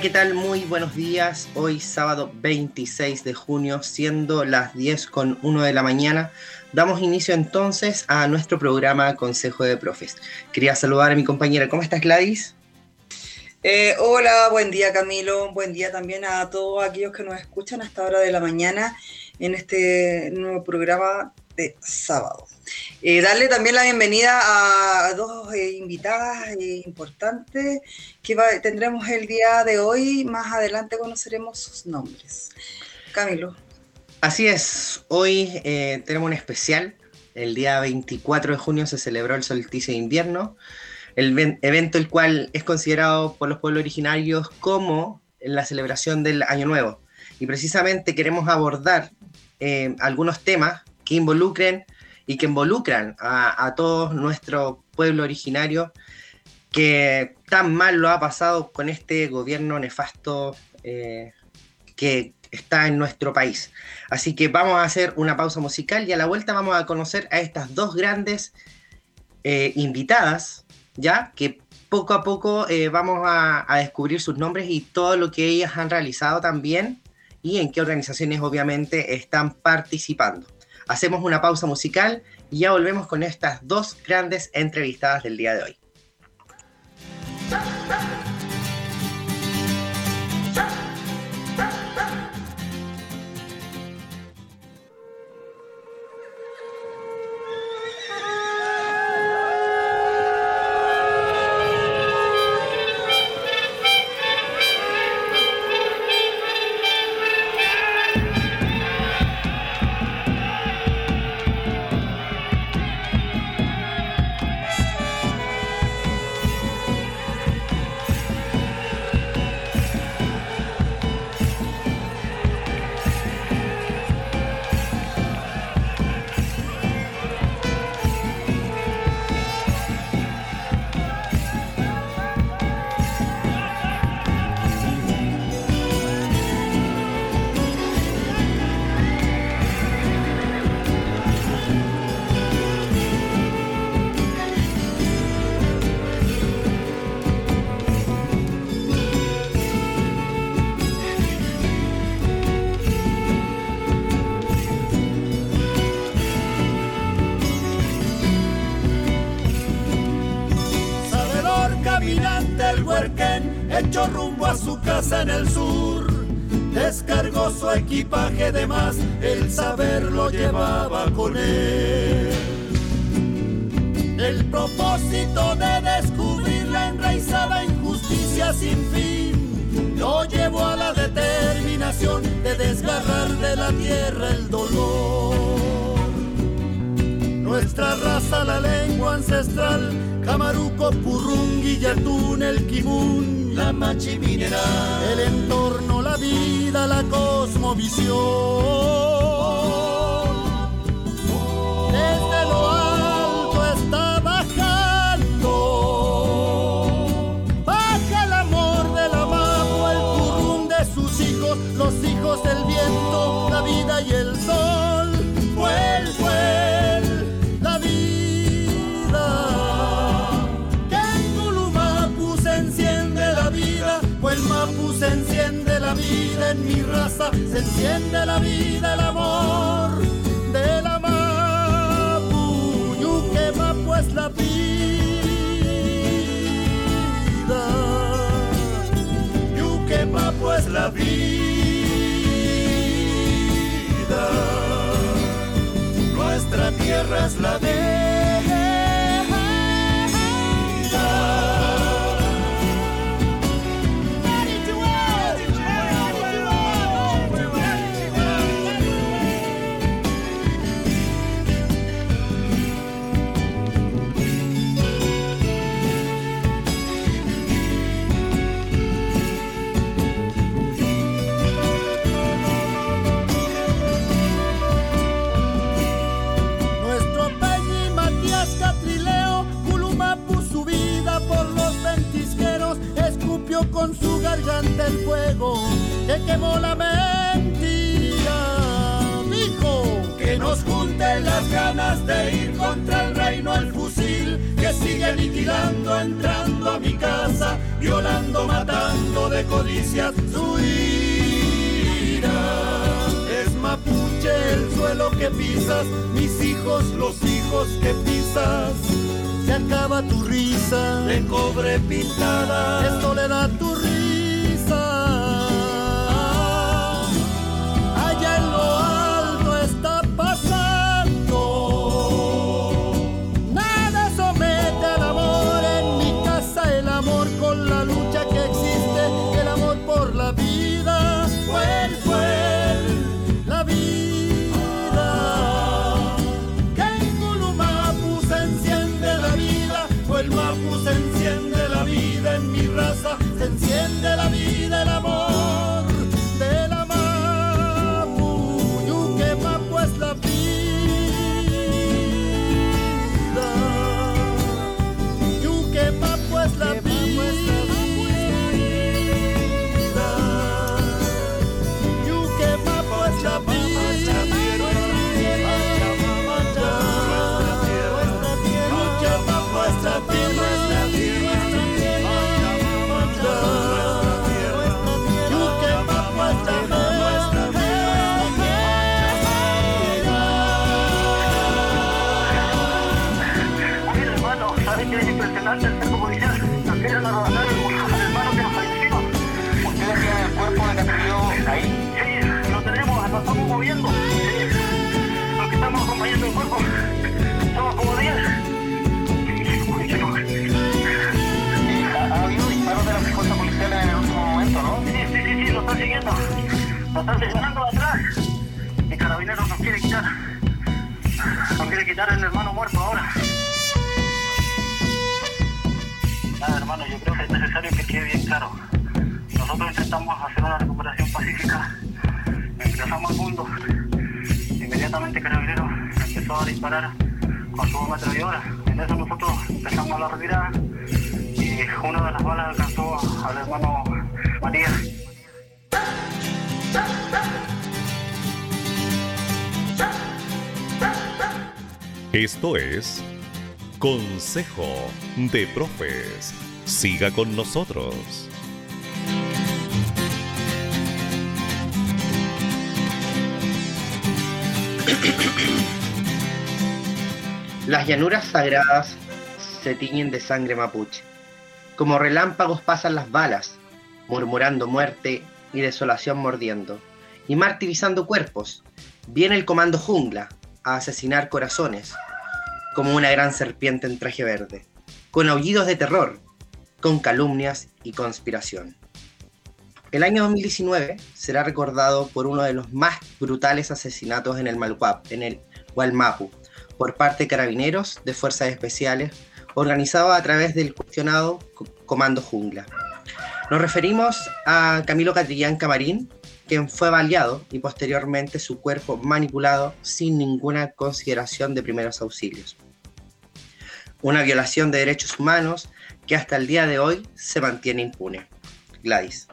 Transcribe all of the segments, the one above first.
¿Qué tal? Muy buenos días. Hoy sábado 26 de junio, siendo las 10 con 1 de la mañana, damos inicio entonces a nuestro programa Consejo de Profes. Quería saludar a mi compañera. ¿Cómo estás, Gladys? Eh, hola, buen día Camilo, buen día también a todos aquellos que nos escuchan a esta hora de la mañana en este nuevo programa de sábado. Eh, darle también la bienvenida a dos eh, invitadas eh, importantes que tendremos el día de hoy. Más adelante conoceremos sus nombres. Camilo. Así es, hoy tenemos un especial. El día 24 de junio se celebró el solsticio de invierno, el evento el cual es considerado por los pueblos originarios como la celebración del Año Nuevo. Y precisamente queremos abordar algunos temas que involucren y que involucran a, todo nuestro pueblo originario que tan mal lo ha pasado con este gobierno nefasto eh, que está en nuestro país. Así que vamos a hacer una pausa musical y a la vuelta vamos a conocer a estas dos grandes eh, invitadas, ya que poco a poco eh, vamos a, a, descubrir sus nombres y todo lo que ellas han realizado también y en qué organizaciones obviamente están participando. Hacemos una pausa musical y ya volvemos con estas dos grandes entrevistadas del día de hoy. Con él. El propósito de descubrir la enraizada injusticia sin fin lo llevó a la determinación de desgarrar de la tierra el dolor. Nuestra raza, la lengua ancestral, Camaruco, Purrungi, Yatún, el Kimun, la machi mineral, el entorno, la vida, la cosmovisión. Los hijos del viento, la vida y el sol. Vuelve se enciende la vida en mi raza, se enciende la vida, el amor de la Mapu, que Mapu es la vida. Yuque Mapu es la vida. Tierra es la vida. Garganta el fuego que quemó la mentira. Dijo que nos junten las ganas de ir contra el reino al fusil que sigue aniquilando, entrando a mi casa, violando, matando de codicias su ira mapuche el suelo que pisas, mis hijos los hijos que pisas. Se acaba tu risa de cobre pintada, de soledad están sesionando atrás. El carabinero nos quiere quitar. Nos quiere quitar el hermano muerto ahora. Nada, hermano, yo creo que es necesario que quede bien claro. Nosotros intentamos hacer una recuperación pacífica. Ingresamos al mundo. Inmediatamente Carabinero empezó a disparar con su metralladora. En eso nosotros empezamos la retirada y una de las balas alcanzó al hermano Matías. Esto es Consejo de Profes. Siga con nosotros. Las llanuras sagradas se tiñen de sangre mapuche. Como relámpagos pasan las balas, murmurando muerte y desolación mordiendo, y martirizando cuerpos. Viene el comando jungla a asesinar corazones, como una gran serpiente en traje verde, con aullidos de terror, con calumnias y conspiración. El año 2019 será recordado por uno de los más brutales asesinatos en el Malhuap, en el Gualmapu, por parte de carabineros de fuerzas especiales, organizado a través del cuestionado Comando Jungla. Nos referimos a Camilo Catrillán Camarín, quien fue baleado y posteriormente su cuerpo manipulado sin ninguna consideración de primeros auxilios una violación de derechos humanos que hasta el día de hoy se mantiene impune. Gladys.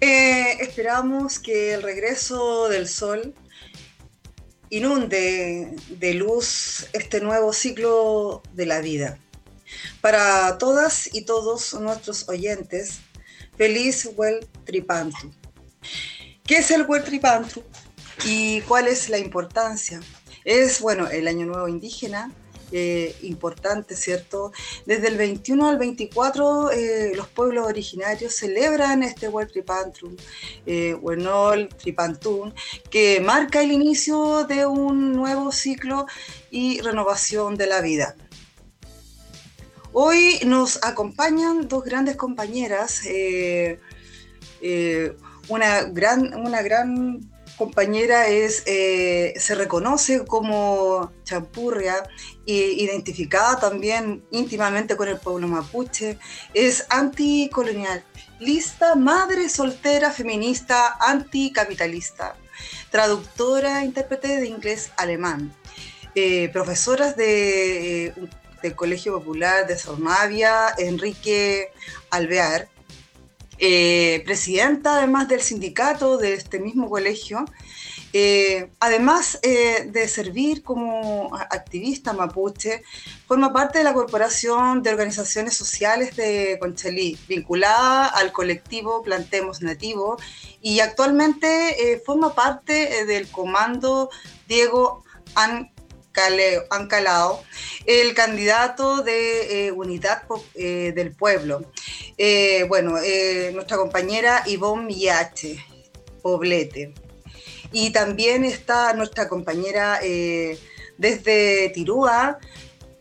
Eh, esperamos que el regreso del sol inunde de luz este nuevo ciclo de la vida. Para todas y todos nuestros oyentes, feliz Huel Tripantu. ¿Qué es el Huel Tripantu y cuál es la importancia? Es, bueno, el Año Nuevo Indígena, eh, importante, ¿cierto? Desde el 21 al 24 eh, los pueblos originarios celebran este World Tripantrum, eh, Tripantún, que marca el inicio de un nuevo ciclo y renovación de la vida. Hoy nos acompañan dos grandes compañeras, eh, una, gran, una gran compañera es, eh, se reconoce como champurria e identificada también íntimamente con el pueblo mapuche, es anticolonial, lista, madre soltera, feminista, anticapitalista, traductora, intérprete de inglés-alemán, eh, profesoras de, eh, del Colegio Popular de Sormavia, Enrique Alvear, eh, presidenta además del sindicato de este mismo colegio, eh, además eh, de servir como activista mapuche, forma parte de la Corporación de Organizaciones Sociales de Conchalí, vinculada al colectivo Plantemos Nativo, y actualmente forma parte del comando Diego Ancalao, el candidato de Unidad del Pueblo. bueno, nuestra compañera Ivonne Millache, Poblete. Y también está nuestra compañera eh, desde Tirúa,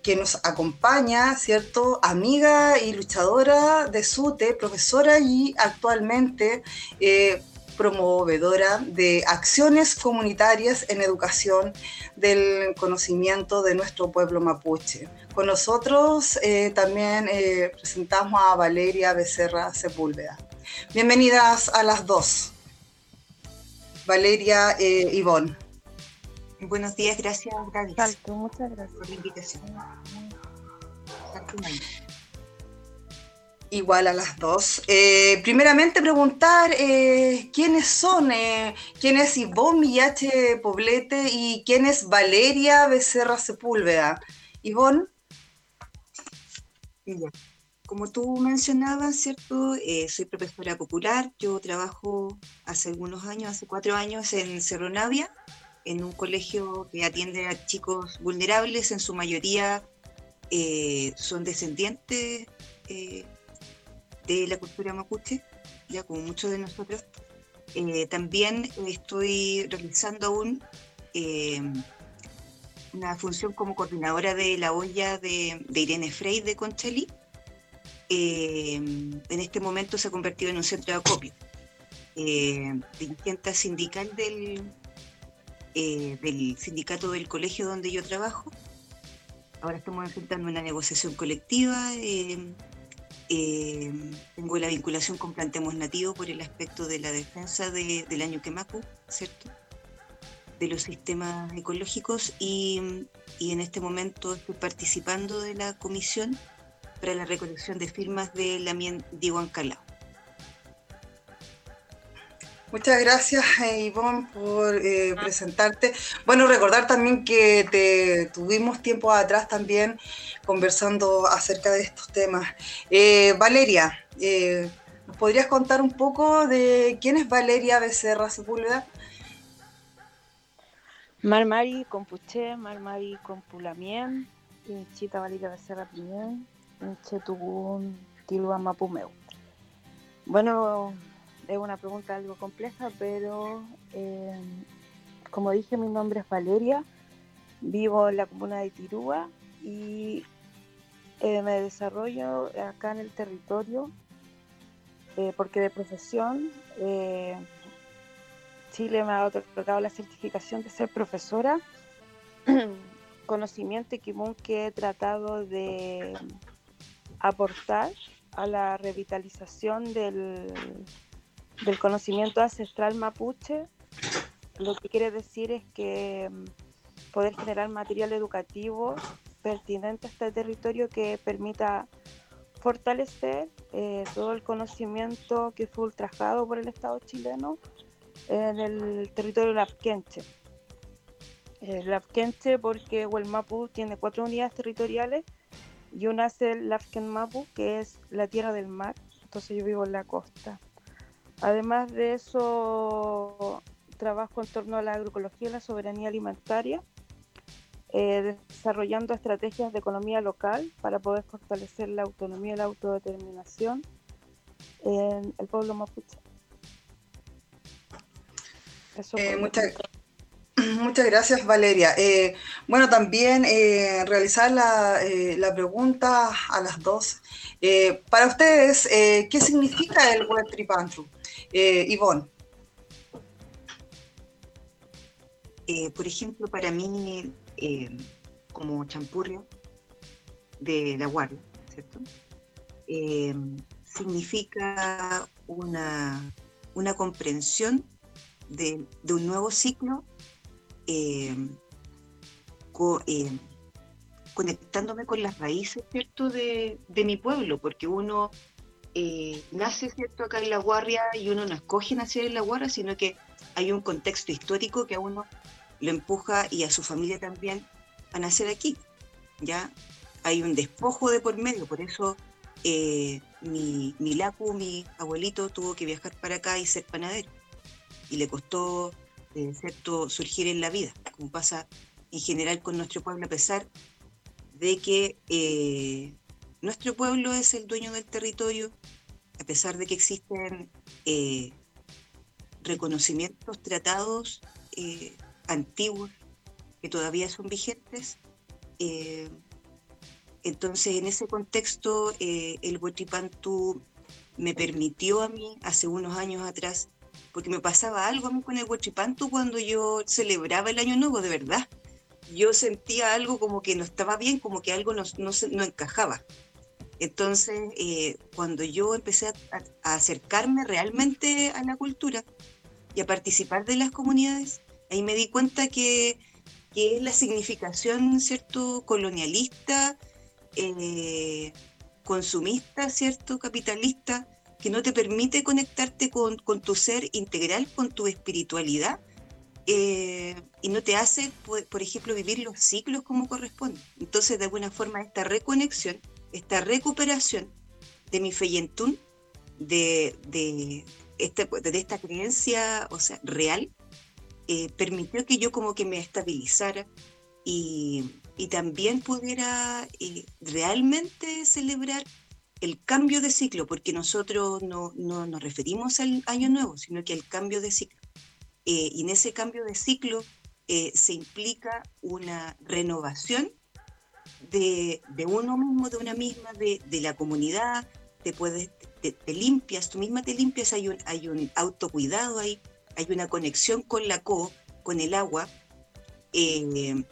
que nos acompaña, ¿cierto? Amiga y luchadora de SUTE, profesora y actualmente eh, promovedora de acciones comunitarias en educación del conocimiento de nuestro pueblo mapuche. Con nosotros eh, también presentamos a Valeria Becerra Sepúlveda. Bienvenidas a las dos. Valeria eh, Ivonne. Buenos días, gracias Gaby. muchas gracias por la invitación. Igual a las dos. Eh, primeramente preguntar eh, quiénes son, eh, quién es Ivonne Millache Poblete y quién es Valeria Becerra Sepúlveda. Ivonne. Como tú mencionabas, ¿cierto? Soy profesora popular. Yo trabajo hace algunos años, hace cuatro años, en Cerro Navia, en un colegio que atiende a chicos vulnerables. En su mayoría son descendientes de la cultura mapuche, ya como muchos de nosotros. también estoy realizando aún una función como coordinadora de la olla de, Irene Frey de Conchelí eh, en este momento se ha convertido en un centro de acopio. Eh, dirigente sindical del, eh, del sindicato del colegio donde yo trabajo. Ahora estamos enfrentando una negociación colectiva. Tengo la vinculación con Plantemos Nativo por el aspecto de la defensa del año Quemapu, ¿cierto? De los sistemas ecológicos y, y en este momento estoy participando de la comisión para la recolección de firmas de la Diego Ancalao. Muchas gracias, Ivonne, por eh, presentarte. Bueno, recordar también que te tuvimos tiempo atrás también conversando acerca de estos temas. Eh, Valeria, eh, ¿nos podrías contar un poco de quién es Valeria Becerra Sepúlveda? Marmari Compuché, Marmari Compulamien, Chita Valeria Becerra Pimien, Chetugún, Tilua Mapumeu. Bueno, es una pregunta algo compleja, pero eh, como dije, mi nombre es Valeria, vivo en la comuna de Tirúa y eh, me desarrollo acá en el territorio eh, porque de profesión Chile me ha otorgado la certificación de ser profesora, conocimiento y que he tratado de aportar a la revitalización del, del conocimiento ancestral mapuche, lo que quiere decir es que mm, poder generar material educativo pertinente a este territorio que permita fortalecer eh, todo el conocimiento que fue ultrajado por el Estado chileno en el territorio lapquenche. El lapquenche porque Huelmapu tiene cuatro unidades territoriales yo nací en Lafken Mapu, que es la tierra del mar, entonces yo vivo en la costa. Además de eso, trabajo en torno a la agroecología y la soberanía alimentaria, eh, desarrollando estrategias de economía local para poder fortalecer la autonomía y la autodeterminación en el pueblo mapuche. Eh, muchas, Muchas gracias, Valeria. Eh, bueno, también eh, realizar eh, la, pregunta a las dos. para ustedes, ¿qué significa el web tripantru? Ivonne. por ejemplo, para mí, como champurrio de la guardia, ¿cierto? significa una, una comprensión de, de, un nuevo ciclo conectándome con las raíces ¿cierto? De, mi pueblo, porque uno eh, nace, ¿cierto?, acá en La Guardia y uno no escoge nacer en La Guardia, sino que hay un contexto histórico que a uno lo empuja y a su familia también a nacer aquí, ¿ya? Hay un despojo de por medio, por eso eh, mi, mi Lacu, mi abuelito, tuvo que viajar para acá y ser panadero. Y le costó, eh, ¿cierto?, surgir en la vida, como pasa en general con nuestro pueblo, a pesar de que nuestro pueblo es el dueño del territorio, a pesar de que existen eh, reconocimientos, tratados eh, antiguos que todavía son vigentes. Eh, entonces, en ese contexto, el Huachipantu me permitió a mí, hace unos años atrás, porque me pasaba algo a mí con el Huachipantu cuando yo celebraba el Año Nuevo, de verdad. Yo sentía algo como que no estaba bien, como que algo no, no, no encajaba. Entonces, eh, cuando yo empecé a, acercarme realmente a la cultura y a participar de las comunidades, ahí me di cuenta que, que la significación, ¿cierto?, colonialista, eh, consumista, ¿cierto?, capitalista, que no te permite conectarte con, con tu ser integral, con tu espiritualidad, eh, y no te hace, por, por ejemplo, vivir los ciclos como corresponde. Entonces, de alguna forma, esta reconexión esta recuperación de mi feyentún, de, de, este, de esta creencia o sea, real, eh, permitió que yo como que me estabilizara y, y también pudiera eh, realmente celebrar el cambio de ciclo, porque nosotros no, no, nos referimos al año nuevo, sino que al cambio de ciclo. Eh, y en ese cambio de ciclo eh, se implica una renovación de, de, uno mismo, de una misma, de, de la comunidad, te puedes, te, limpias, tú misma te limpias, hay un, hay un autocuidado hay una conexión con la co, con el agua, eh,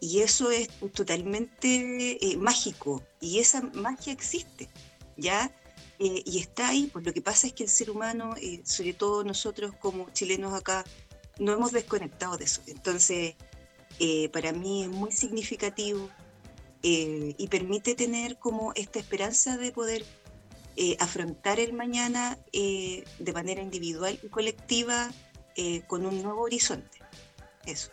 y eso es totalmente eh, mágico, y esa magia existe, ¿ya? Eh, y está ahí, pues lo que pasa es que el ser humano, sobre todo nosotros como chilenos acá, no hemos desconectado de eso. Entonces, para mí es muy significativo eh, y permite tener como esta esperanza de poder eh, afrontar el mañana eh, de manera individual y colectiva con un nuevo horizonte. Eso.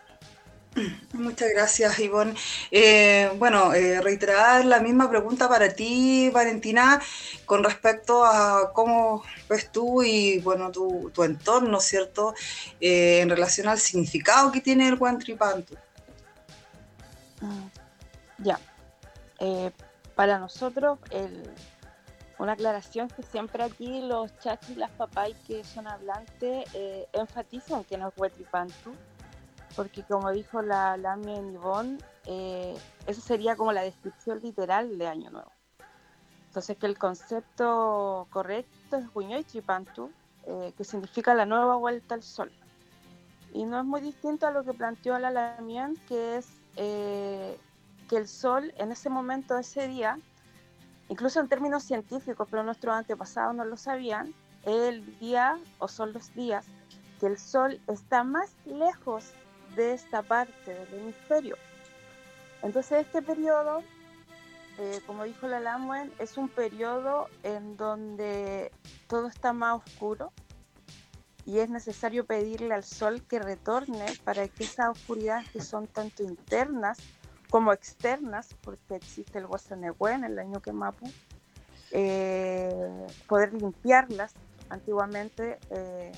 Muchas gracias, Ivonne. Eh, bueno, eh, reiterar la misma pregunta para ti, Valentina, con respecto a cómo ves tú y bueno, tu, tu entorno, ¿cierto? Eh, en relación al significado que tiene el Guantripantu. Ya. Eh, para nosotros, una aclaración que siempre aquí los chachis las papás que son hablantes eh, enfatizan que no es Huetripantu, porque como dijo la Lami en Ivonne, eh, eso sería como la descripción literal de Año Nuevo. Entonces que el concepto correcto es Huñoichipantu, eh, que significa la nueva vuelta al sol. Y no es muy distinto a lo que planteó la Lamien, que es eh, que el sol en ese momento, ese día, incluso en términos científicos, pero nuestros antepasados no lo sabían, el día o son los días que el sol está más lejos de esta parte del hemisferio. Entonces este periodo, eh, como dijo la Lamuen, es un periodo en donde todo está más oscuro y es necesario pedirle al sol que retorne para que esas oscuridades que son tanto internas como externas, porque existe el Guasanehuen, el año que Mapu, eh, poder limpiarlas antiguamente, eh,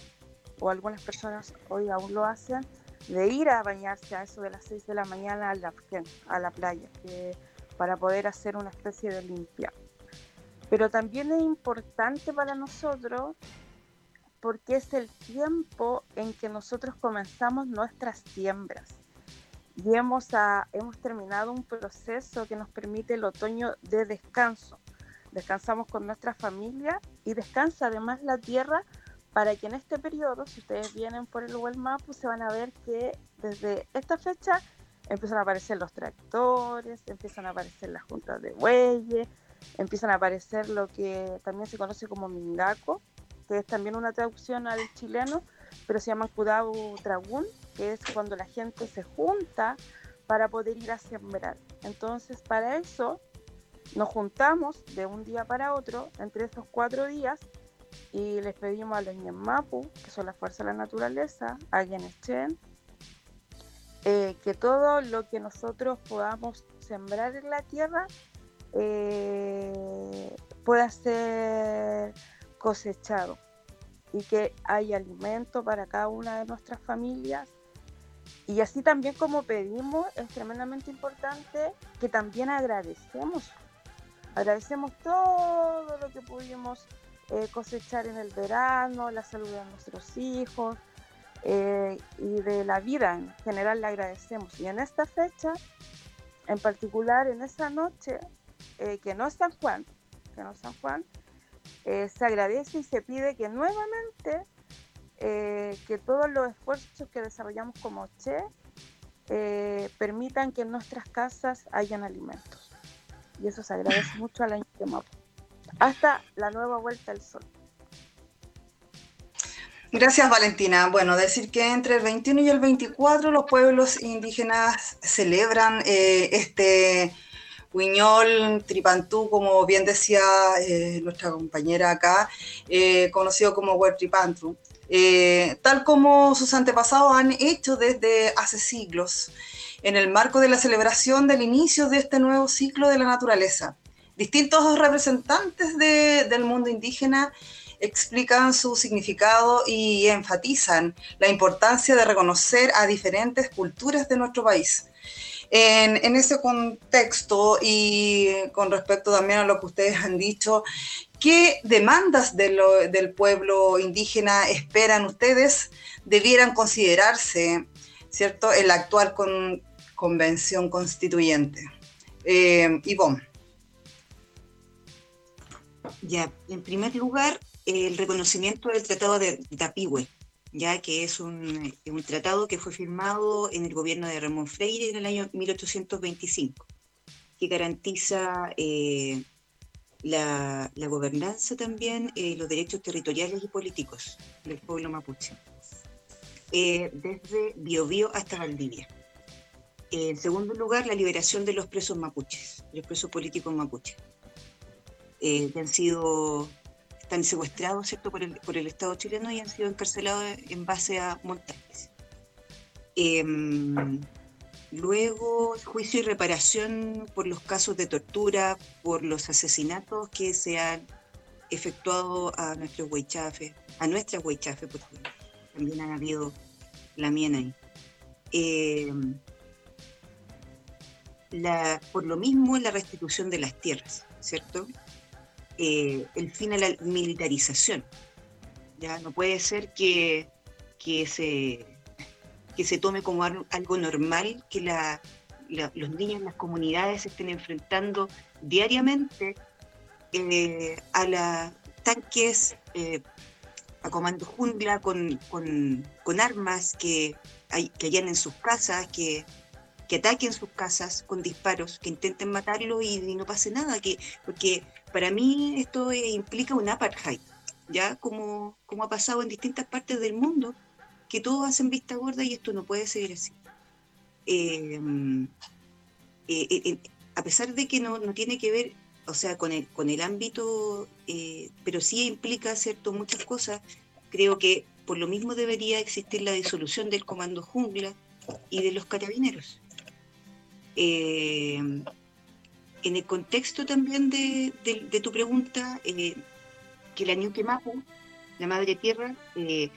o algunas personas hoy aún lo hacen, de ir a bañarse a eso de las 6 de la mañana a la, a la playa, para poder hacer una especie de limpia. Pero también es importante para nosotros porque es el tiempo en que nosotros comenzamos nuestras siembras y hemos, a, hemos terminado un proceso que nos permite el otoño de descanso. Descansamos con nuestra familia y descansa además la tierra para que en este periodo, si ustedes vienen por el Google Maps, pues se van a ver que desde esta fecha empiezan a aparecer los tractores, empiezan a aparecer las juntas de bueyes, empiezan a aparecer lo que también se conoce como mingaco, que es también una traducción al chileno, pero se llama Kudau Tragún, que es cuando la gente se junta para poder ir a sembrar. Entonces, para eso, nos juntamos de un día para otro, entre estos cuatro días, y les pedimos a los Mapu, que son las fuerzas de la naturaleza, a Genechen, eh, que todo lo que nosotros podamos sembrar en la tierra eh, pueda ser cosechado y que haya alimento para cada una de nuestras familias. Y así también como pedimos, es tremendamente importante que también agradecemos. Agradecemos todo lo que pudimos eh, cosechar en el verano, la salud de nuestros hijos eh, y de la vida en general le agradecemos. Y en esta fecha, en particular en esa noche, eh, que no es San Juan, que no es San Juan, se agradece y se pide que nuevamente que todos los esfuerzos que desarrollamos como Che permitan que en nuestras casas hayan alimentos. Y eso se agradece mucho a la Mapu hasta la nueva vuelta al sol. Gracias Valentina. Bueno, decir que entre el 21 y el 24 los pueblos indígenas celebran eh, este Huiñol Tripantú, como bien decía eh, nuestra compañera acá, eh, conocido como Huertripantú, tal como sus antepasados han hecho desde hace siglos, en el marco de la celebración del inicio de este nuevo ciclo de la naturaleza distintos representantes del mundo indígena explican su significado y enfatizan la importancia de reconocer a diferentes culturas de nuestro país. En, ese contexto y con respecto también a lo que ustedes han dicho, ¿qué demandas del pueblo indígena esperan ustedes debieran considerarse, ¿cierto?, en la actual convención constituyente. Eh, Ivonne. Ya, en primer lugar, el reconocimiento del Tratado de Tapigüe, ya que es un, tratado que fue firmado en el gobierno de Ramón Freire en el año 1825, que garantiza eh, la, gobernanza también, eh, los derechos territoriales y políticos del pueblo mapuche, eh, desde Biobío hasta Valdivia. En segundo lugar, la liberación de los presos mapuches, los presos políticos mapuches eh, que han sido, están secuestrados ¿cierto? Por, el, por el Estado chileno y han sido encarcelados en base a montajes. Em, luego, juicio y reparación por los casos de tortura, por los asesinatos que se han efectuado a nuestros huichafes, a nuestras huichafes, porque también han habido la miena ahí. Em, la, por lo mismo, la restitución de las tierras, ¿cierto? Eh, el fin a la militarización. ¿ya? No puede ser que, que, se, que se tome como algo normal que los niños en las comunidades estén enfrentando diariamente eh, a los tanques, eh, a comando jungla con, con, armas que, hay, que hayan en sus casas, que, que ataquen sus casas con disparos, que intenten matarlo y, no pase nada, que, porque para mí esto eh, implica un apartheid, ya como, como ha pasado en distintas partes del mundo, que todos hacen vista gorda y esto no puede seguir así. Em, eh, eh, a pesar de que no, no, tiene que ver, o sea, con el, con el ámbito, pero sí implica, ¿cierto?, muchas cosas, creo que por lo mismo debería existir la disolución del Comando Jungla y de los carabineros. Eh, en el contexto también de, tu pregunta, eh, que la Ñuque Mapu, la madre tierra, eh,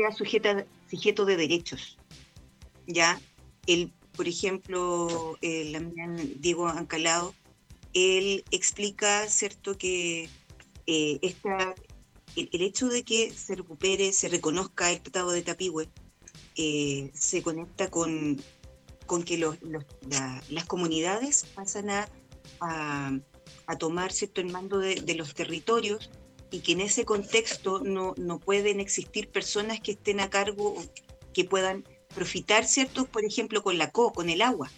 sea sujeta, sujeto de derechos. Ya, él, por ejemplo, el Diego Ancalado, él explica, ¿cierto?, que eh, esta, el, hecho de que se recupere, se reconozca el Tratado de Tapigüe, se conecta con, con que las comunidades pasan a a, tomar cierto el mando de, los territorios y que en ese contexto no, no pueden existir personas que estén a cargo que puedan profitar, ¿cierto? Por ejemplo, con la CO, con el agua.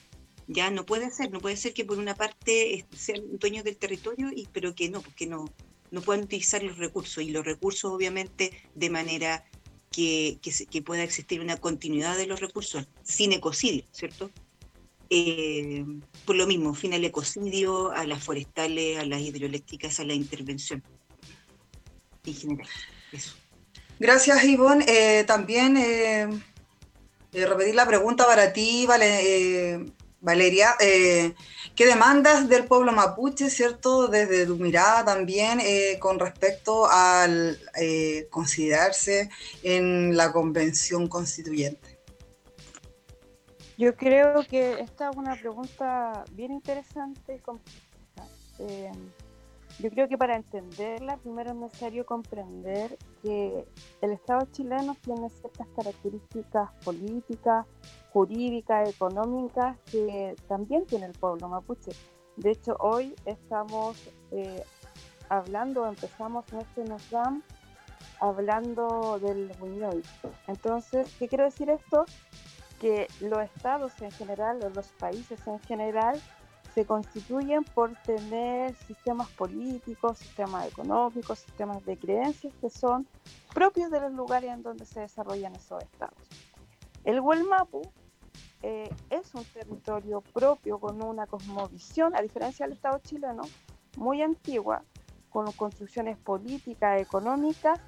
Ya no puede ser, no puede ser que por una parte sean dueños del territorio, y, pero que no, porque no, no puedan utilizar los recursos. Y los recursos, obviamente, de manera que, que, pueda existir una continuidad de los recursos, sin ecocidio, ¿cierto? eh, por lo mismo, fin al ecocidio, a las forestales, a las hidroeléctricas, a la intervención. En general, eso. Gracias, Ivonne. Eh, también eh, eh, repetir la pregunta para ti, vale, Valeria. ¿Qué demandas del pueblo mapuche, cierto, desde tu mirada también con respecto al considerarse en la convención constituyente? Yo creo que esta es una pregunta bien interesante y compleja. Yo creo que para entenderla, primero es necesario comprender que el Estado chileno tiene ciertas características políticas, jurídicas, económicas que también tiene el pueblo mapuche. De hecho, hoy estamos eh, hablando, empezamos nuestro NOSDAM hablando del Buñuel. Entonces, ¿qué quiero decir esto? Que los estados en general, los países en general, se constituyen por tener sistemas políticos, sistemas económicos, sistemas de creencias que son propios de los lugares en donde se desarrollan esos estados. El Huelmapu eh, es un territorio propio con una cosmovisión, a diferencia del Estado chileno, muy antigua, con construcciones políticas, económicas,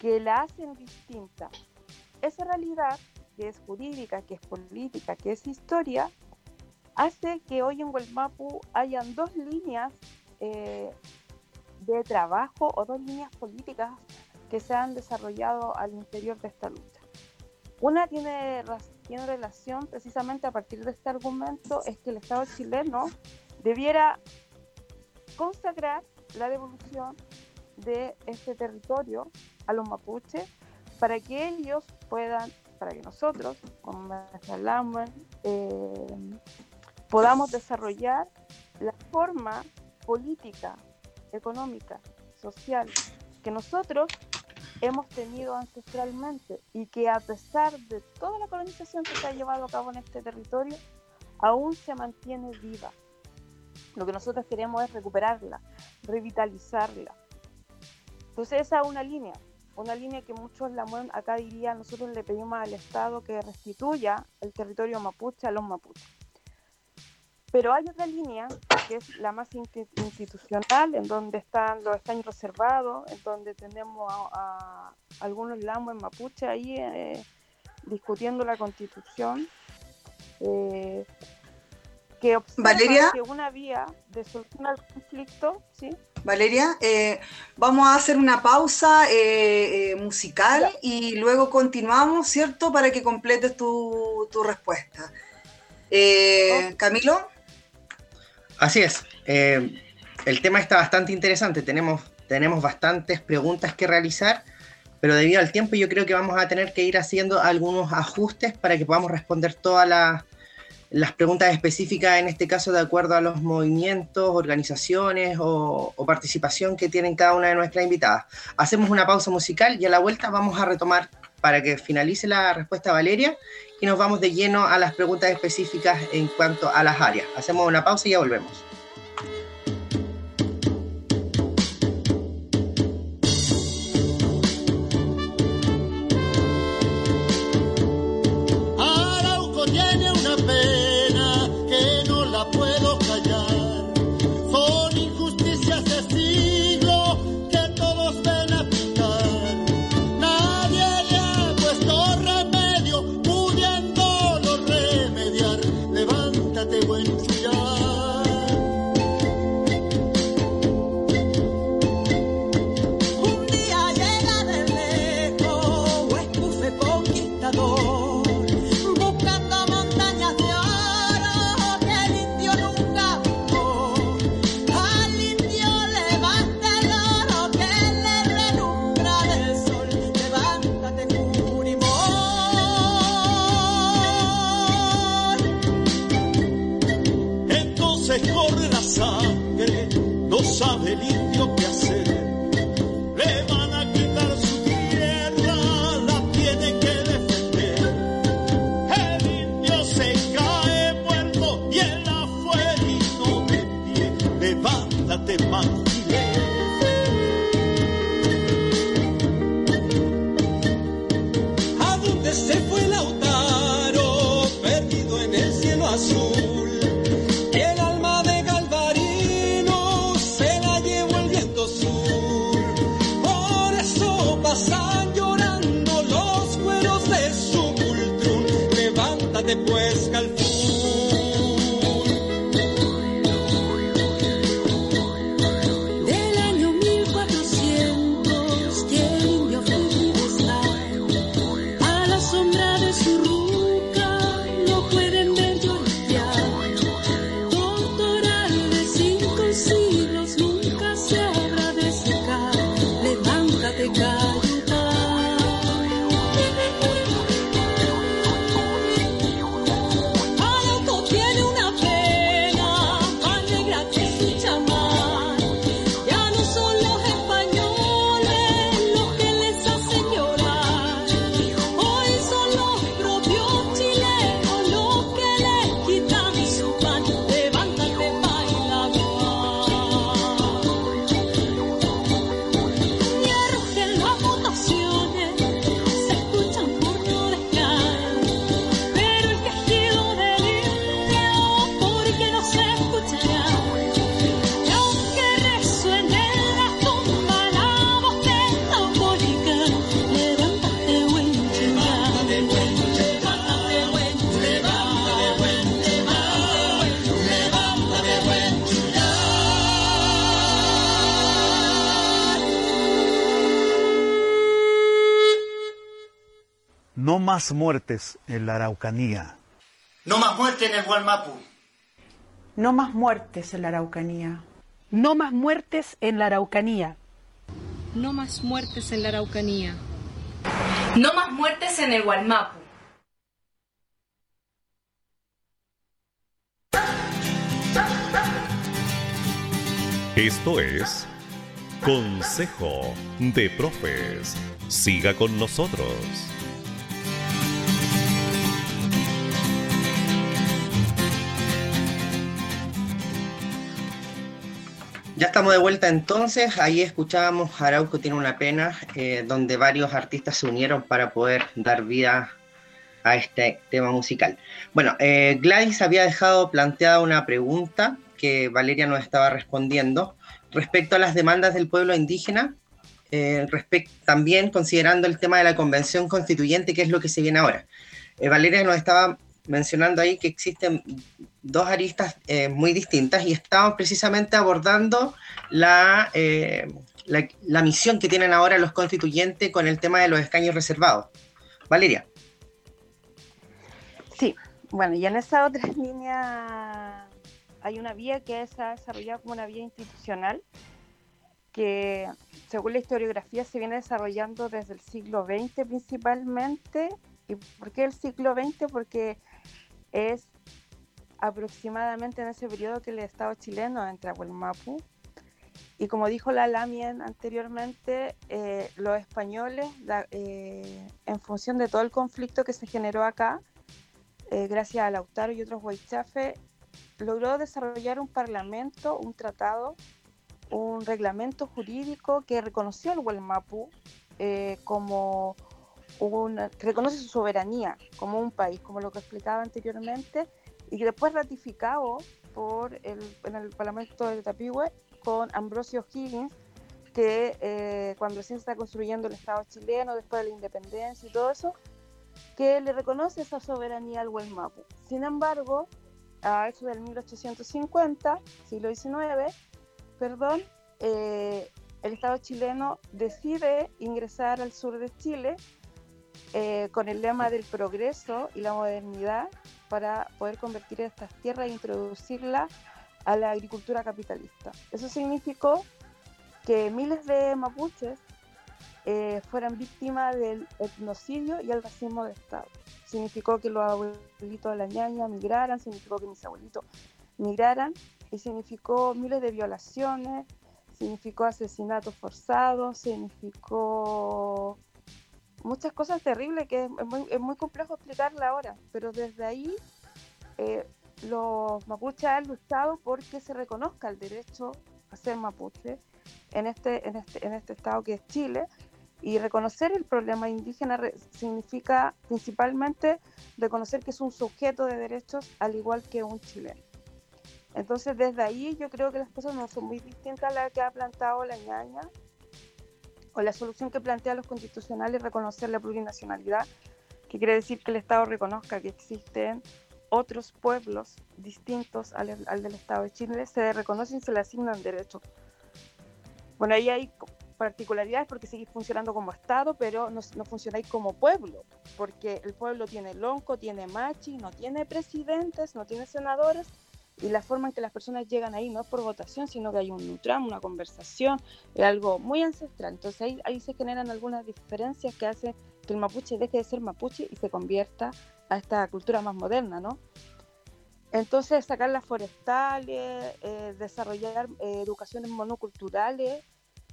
que la hacen distinta. Esa realidad, que es jurídica, que es política, que es historia, hace que hoy en Huelmapu hayan dos líneas eh, de trabajo o dos líneas políticas que se han desarrollado al interior de esta lucha. Una tiene, relación precisamente a partir de este argumento, es que el Estado chileno debiera consagrar la devolución de este territorio a los mapuches para que ellos puedan, para que nosotros, como nuestra eh, podamos desarrollar la forma política, económica, social que nosotros hemos tenido ancestralmente y que a pesar de toda la colonización que se ha llevado a cabo en este territorio, aún se mantiene viva. Lo que nosotros queremos es recuperarla, revitalizarla. Entonces esa es una línea, una línea que muchos la mueven, acá diría, nosotros le pedimos al Estado que restituya el territorio mapuche a los mapuches. Pero hay otra línea, que es la más institucional, en donde están los estaños reservados, en donde tenemos a, algunos lamos en mapuche ahí eh, discutiendo la constitución, eh, que Valeria, que una vía de solución al conflicto, ¿sí? Valeria, eh, vamos a hacer una pausa musical y luego continuamos, ¿cierto? Para que completes tu, tu respuesta. Camilo. Así es. Eh, el tema está bastante interesante. Tenemos, tenemos bastantes preguntas que realizar, pero debido al tiempo yo creo que vamos a tener que ir haciendo algunos ajustes para que podamos responder todas las, preguntas específicas, en este caso de acuerdo a los movimientos, organizaciones o, o participación que tienen cada una de nuestras invitadas. Hacemos una pausa musical y a la vuelta vamos a retomar para que finalice la respuesta Valeria y nos vamos de lleno a las preguntas específicas en cuanto a las áreas. Hacemos una pausa y ya volvemos. Levántate más muertes en la Araucanía. No más muerte en el Gualmapu. No más muertes en la Araucanía. No más muertes en la Araucanía. No más muertes en la Araucanía. No más muertes en el Gualmapu. Esto es Consejo de Profes. Siga con nosotros. Ya estamos de vuelta entonces, ahí escuchábamos Arauco tiene una pena, eh, donde varios artistas se unieron para poder dar vida a este tema musical. Bueno, eh, Gladys había dejado planteada una pregunta que Valeria nos estaba respondiendo respecto a las demandas del pueblo indígena, eh, también considerando el tema de la convención constituyente, que es lo que se viene ahora. Eh, Valeria nos estaba mencionando ahí que existen dos aristas eh, muy distintas y estamos precisamente abordando la, eh, la, la misión que tienen ahora los constituyentes con el tema de los escaños reservados. Valeria. Sí, bueno, y en esa otra línea hay una vía que se ha desarrollado como una vía institucional que según la historiografía se viene desarrollando desde el siglo XX principalmente. ¿Y por qué el siglo XX? Porque es aproximadamente en ese periodo que el Estado chileno entra a Huelmapu. Y como dijo la Lamien anteriormente, eh, los españoles, eh, en función de todo el conflicto que se generó acá, eh, gracias a Lautaro y otros Huaychafe, logró desarrollar un parlamento, un tratado, un reglamento jurídico que reconoció al Huelmapu eh, como que reconoce su soberanía como un país, como lo que explicaba anteriormente, y después ratificado por el, en el Parlamento de Tapigüe con Ambrosio Higgins, que eh, cuando recién se está construyendo el Estado chileno, después de la independencia y todo eso, que le reconoce esa soberanía al Huelmapu. Sin embargo, a eso del 1850, siglo XIX, perdón, eh, el Estado chileno decide ingresar al sur de Chile eh, con el lema del progreso y la modernidad para poder convertir estas tierras e introducirlas a la agricultura capitalista. Eso significó que miles de mapuches eh, fueran víctimas del etnocidio y el racismo de Estado. Significó que los abuelitos de la ñaña migraran, significó que mis abuelitos migraran y significó miles de violaciones, significó asesinatos forzados, significó muchas cosas terribles que es muy, es muy complejo explicarla ahora, pero desde ahí eh, los mapuches han luchado porque se reconozca el derecho a ser mapuche en este, en este, en este estado que es Chile y reconocer el problema indígena significa principalmente reconocer que es un sujeto de derechos al igual que un chileno. Entonces desde ahí yo creo que las cosas no son muy distintas a las que ha planteado la ñaña o la solución que plantea los constitucionales reconocer la plurinacionalidad que quiere decir que el Estado reconozca que existen otros pueblos distintos al, del Estado de Chile, se reconocen y se le asignan derechos. Bueno, ahí hay particularidades porque seguís funcionando como Estado, pero no, no funcionáis como pueblo, porque el pueblo tiene lonco, tiene machi, no tiene presidentes, no tiene senadores, y la forma en que las personas llegan ahí no es por votación, sino que hay un nutram, una conversación, es algo muy ancestral. Entonces ahí, ahí se generan algunas diferencias que hacen que el mapuche deje de ser mapuche y se convierta a esta cultura más moderna, ¿no? Entonces, sacar las forestales, eh, desarrollar eh, educaciones monoculturales,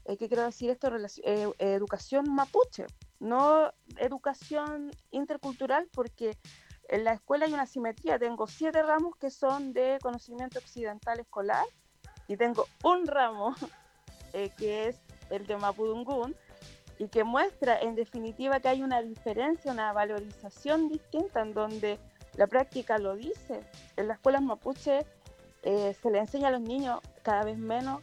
eh, ¿qué quiero decir esto? Eh, educación mapuche, no educación intercultural, porque en la escuela hay una simetría. Tengo siete ramos que son de conocimiento occidental escolar y tengo un ramo eh, que es el de Mapudungún y que muestra en definitiva que hay una diferencia, una valorización distinta en donde la práctica lo dice. En las escuelas mapuche eh, se le enseña a los niños cada vez menos,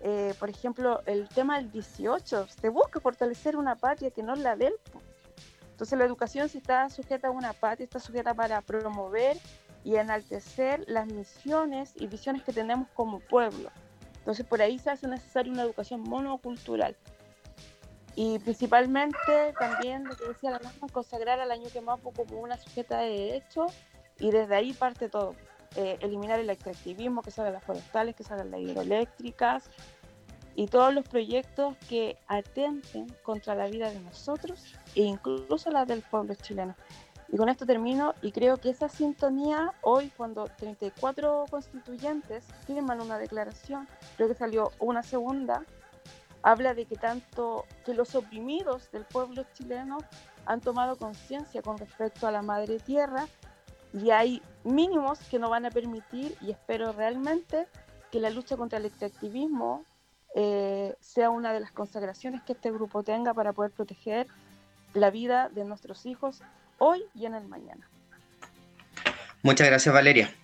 eh, por ejemplo, el tema del 18. Se busca fortalecer una patria que no es la del. Entonces la educación si está sujeta a una patria, está sujeta para promover y enaltecer las misiones y visiones que tenemos como pueblo. Entonces por ahí se hace necesaria una educación monocultural. Y principalmente también lo que decía la norma, consagrar al año Mapu como una sujeta de derecho y desde ahí parte todo. Eh, eliminar el extractivismo, que salgan las forestales, que salgan las hidroeléctricas y todos los proyectos que atenten contra la vida de nosotros e incluso la del pueblo chileno. Y con esto termino y creo que esa sintonía hoy cuando 34 constituyentes firman una declaración, creo que salió una segunda, habla de que tanto que los oprimidos del pueblo chileno han tomado conciencia con respecto a la madre tierra y hay mínimos que no van a permitir y espero realmente que la lucha contra el extractivismo eh, sea una de las consagraciones que este grupo tenga para poder proteger la vida de nuestros hijos hoy y en el mañana. Muchas gracias, Valeria.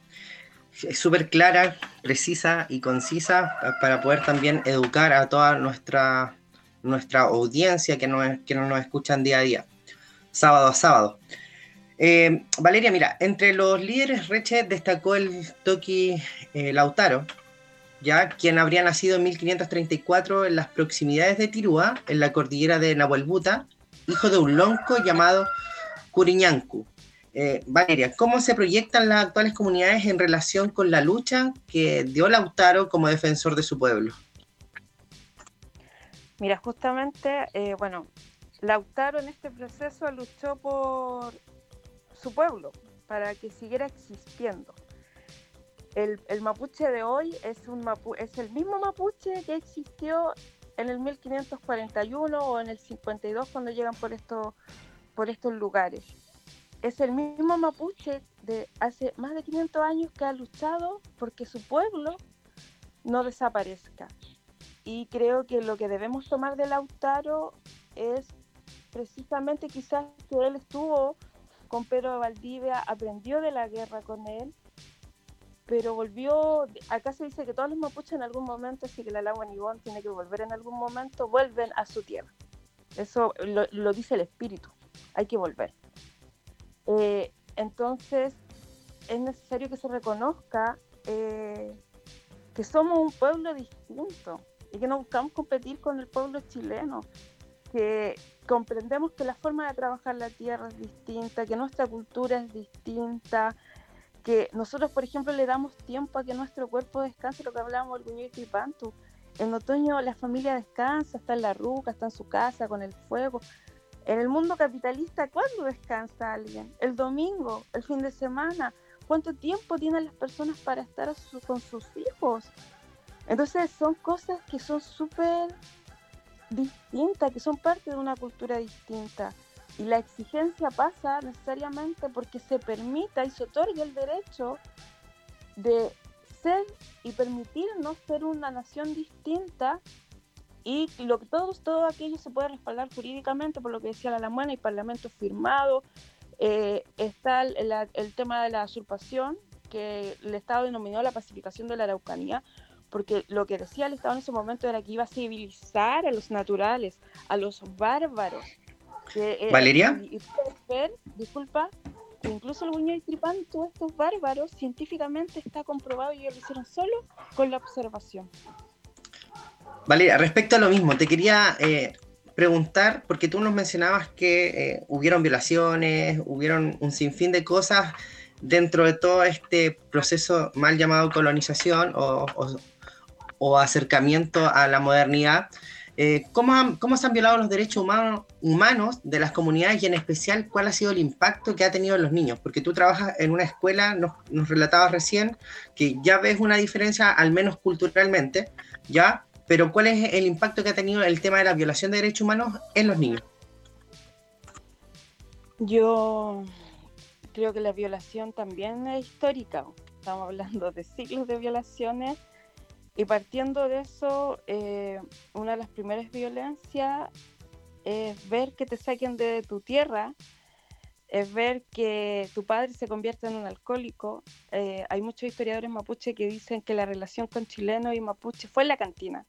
Es súper clara, precisa y concisa pa- para poder también educar a toda nuestra, nuestra audiencia que nos, que nos escuchan día a día, sábado a sábado. Eh, Valeria, mira, entre los líderes Reche destacó el Toki eh, Lautaro, ya quien habría nacido en 1534 en las proximidades de Tirúa, en la cordillera de Nahuelbuta, hijo de un lonco llamado Curiñancu. Eh, Valeria, ¿cómo se proyectan las actuales comunidades en relación con la lucha que dio Lautaro como defensor de su pueblo? Mira, justamente, eh, bueno, Lautaro en este proceso luchó por su pueblo, para que siguiera existiendo. El, mapuche de hoy es el mismo mapuche que existió en el 1541 o en el 52 cuando llegan por, estos por estos lugares. Es el mismo mapuche de hace más de 500 años que ha luchado porque su pueblo no desaparezca. Y creo que lo que debemos tomar de Lautaro es precisamente quizás que él estuvo con Pedro de Valdivia, aprendió de la guerra con él, pero volvió, acá se dice que todos los mapuches en algún momento, así que la Lagua Nibón tiene que volver en algún momento, vuelven a su tierra. Eso lo, dice el espíritu, hay que volver. Eh, entonces, es necesario que se reconozca eh, que somos un pueblo distinto y que no buscamos competir con el pueblo chileno, que comprendemos que la forma de trabajar la tierra es distinta, que nuestra cultura es distinta, que nosotros, por ejemplo, le damos tiempo a que nuestro cuerpo descanse, lo que hablábamos del Guñuy y Pantu. En otoño la familia descansa, está en la ruca, está en su casa con el fuego. En el mundo capitalista, ¿cuándo descansa alguien? El domingo, el fin de semana. ¿Cuánto tiempo tienen las personas para estar con sus hijos? Entonces son cosas que son súper distintas, que son parte de una cultura distinta. Y la exigencia pasa necesariamente porque se permita y se otorgue el derecho de ser y permitirnos ser una nación distinta y lo que todos, todo aquello se puede respaldar jurídicamente por lo que decía la Lamuena y parlamento firmado. Eh, está el, el tema de la usurpación, que el Estado denominó la pacificación de la Araucanía, porque lo que decía el Estado en ese momento era que iba a civilizar a los naturales, a los bárbaros. Que, eh, ¿Valeria? Y, y ver, disculpa, que incluso el Buñuel Tripán, todos estos bárbaros, científicamente está comprobado y ellos lo hicieron solo con la observación. Valeria, respecto a lo mismo, te quería eh, preguntar, porque tú nos mencionabas que eh, hubieron violaciones, hubieron un sinfín de cosas dentro de todo este proceso mal llamado colonización o, o- o acercamiento a la modernidad. Eh, ¿cómo, ¿Cómo se han violado los derechos humanos, humanos de las comunidades y en especial cuál ha sido el impacto que ha tenido en los niños? Porque tú trabajas en una escuela, nos, nos relatabas recién que ya ves una diferencia, al menos culturalmente, ¿ya? Pero ¿cuál es el impacto que ha tenido el tema de la violación de derechos humanos en los niños? Yo creo que la violación también es histórica. Estamos hablando de siglos de violaciones y partiendo de eso, eh, una de las primeras violencias es ver que te saquen de tu tierra, es ver que tu padre se convierta en un alcohólico. Eh, hay muchos historiadores mapuche que dicen que la relación con chilenos y mapuche fue en la cantina,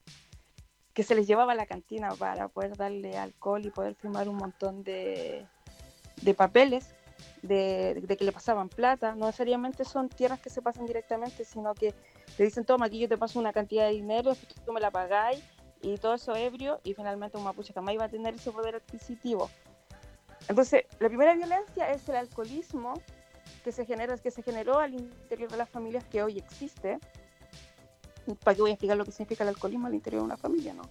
que se les llevaba a la cantina para poder darle alcohol y poder firmar un montón de, de papeles de, de que le pasaban plata. No necesariamente son tierras que se pasan directamente, sino que te dicen, toma, aquí yo te paso una cantidad de dinero, tú me la pagáis, y todo eso ebrio, y finalmente un mapuche jamás iba a tener ese poder adquisitivo. Entonces, la primera violencia es el alcoholismo que se, genera, que se generó al interior de las familias que hoy existe. ¿Para qué voy a explicar lo que significa el alcoholismo al interior de una familia? no?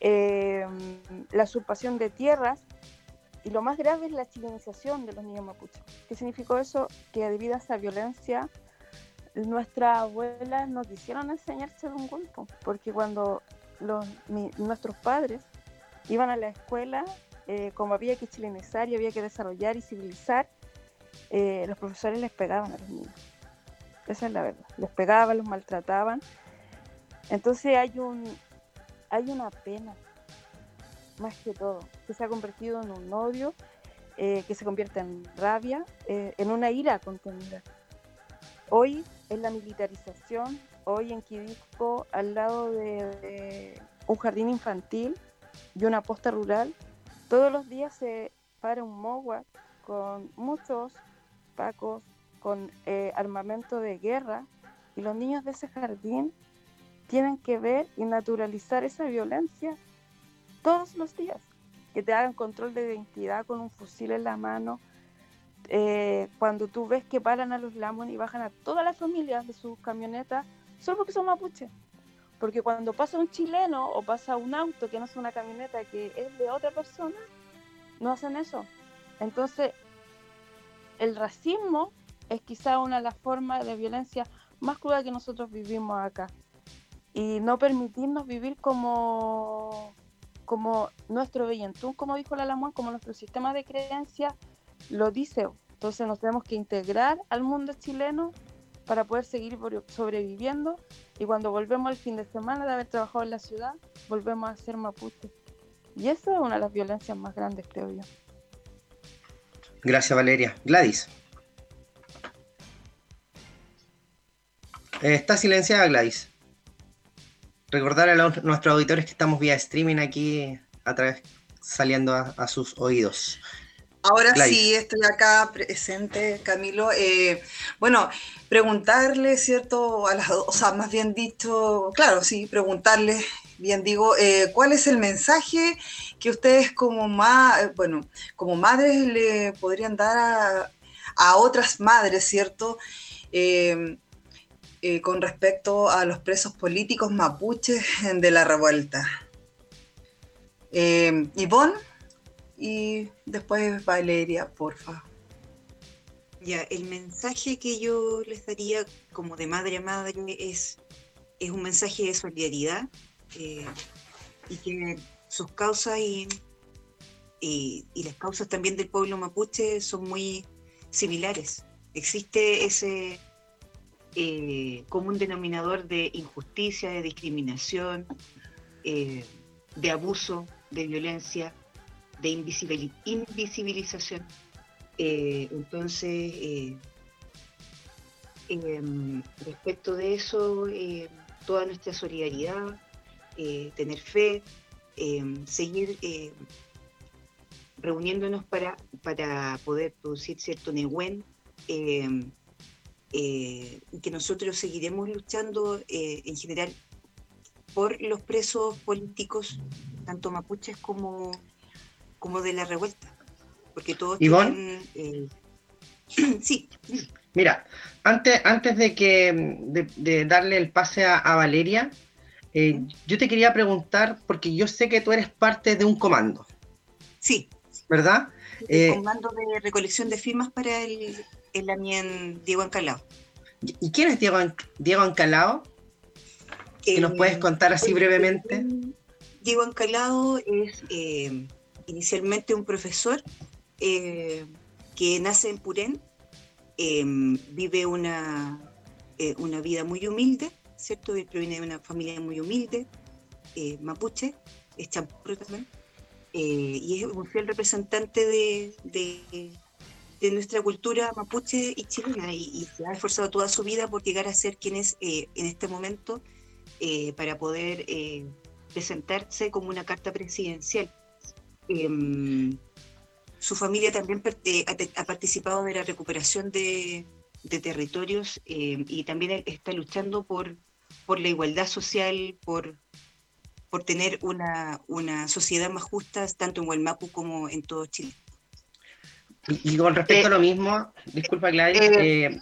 Eh, la usurpación de tierras, y lo más grave es la chilenización de los niños mapuches. ¿Qué significó eso? Que debido a esa violencia, nuestras abuelas no quisieron enseñarse un golpe, porque cuando nuestros padres iban a la escuela, eh, como había que chilenizar y había que desarrollar y civilizar, eh, los profesores les pegaban a los niños. Esa es la verdad. Les pegaban, los maltrataban. Entonces hay un hay una pena, más que todo, que se ha convertido en un odio, eh, que se convierte en rabia, en una ira contenida. Hoy en la militarización, hoy en Quidisco, al lado de, un jardín infantil y una posta rural, todos los días se para un MOWAC con muchos pacos, con eh, armamento de guerra, y los niños de ese jardín tienen que ver y naturalizar esa violencia todos los días. Que te hagan control de identidad con un fusil en la mano. Eh, cuando tú ves que paran a los Lamon y bajan a todas las familias de sus camionetas, solo porque son mapuches. Porque cuando pasa un chileno o pasa un auto que no es una camioneta, que es de otra persona, no hacen eso. Entonces, el racismo es quizá una de las formas de violencia más cruda que nosotros vivimos acá. Y no permitirnos vivir como, como nuestro Bellentún, como dijo la Lamón, como nuestro sistema de creencias lo dice. Entonces nos tenemos que integrar al mundo chileno para poder seguir sobreviviendo. Y cuando volvemos al fin de semana de haber trabajado en la ciudad, volvemos a ser mapuche. Y esa es una de las violencias más grandes, creo yo. Gracias, Valeria. Gladys. Eh, está silenciada, Gladys. Recordar a nuestros auditores que estamos vía streaming aquí a través, saliendo a sus oídos. Ahora sí, estoy acá presente, Camilo. Eh, bueno, preguntarle, ¿cierto? A las, o sea, más bien dicho, claro, sí, preguntarle, bien digo, eh, ¿cuál es el mensaje que ustedes como ma- bueno, como madres le podrían dar a, a otras madres, ¿cierto? Eh, eh, con respecto a los presos políticos mapuches de la revuelta. Eh, Ivonne y después Valeria, porfa. Ya, el mensaje que yo les daría como de madre a madre es, es un mensaje de solidaridad eh, y que sus causas y, y- las causas también del pueblo mapuche son muy similares. Existe ese eh, común denominador de injusticia, de discriminación, eh, de abuso, de violencia, de invisibili- invisibilización. Eh, entonces, eh, em, respecto de eso, eh, toda nuestra solidaridad, tener fe, em, seguir reuniéndonos para, para poder producir cierto Nehuen, eh, eh, que nosotros seguiremos luchando en general por los presos políticos, tanto mapuches como, como de la revuelta, porque todos Ivonne. tienen... eh, sí, Mira, antes, antes de que de, de darle el pase a, a Valeria, eh, yo te quería preguntar, porque yo sé que tú eres parte de un comando, sí, ¿verdad? el Eh, comando de recolección de firmas para el, el Amien Diego Ancalao. ¿Y quién es Diego, Diego Ancalao? ¿Que nos puedes contar así brevemente? Diego Ancalado es eh, inicialmente un profesor eh, que nace en Purén, eh, vive una, eh, una vida muy humilde, ¿cierto? Él proviene de una familia muy humilde, eh, mapuche, es champurro también, y es un fiel representante de, de- nuestra cultura mapuche y chilena, y, se ha esforzado toda su vida por llegar a ser quien es en este momento para poder presentarse como una carta presidencial. Em, su familia también eh, ha, participado de la recuperación de, de territorios em, y también él está luchando por, por la igualdad social, por, por tener una, una sociedad más justa, tanto en Hualmapu como en todo Chile. Y, y con respecto a lo mismo, disculpa Gladys, eh,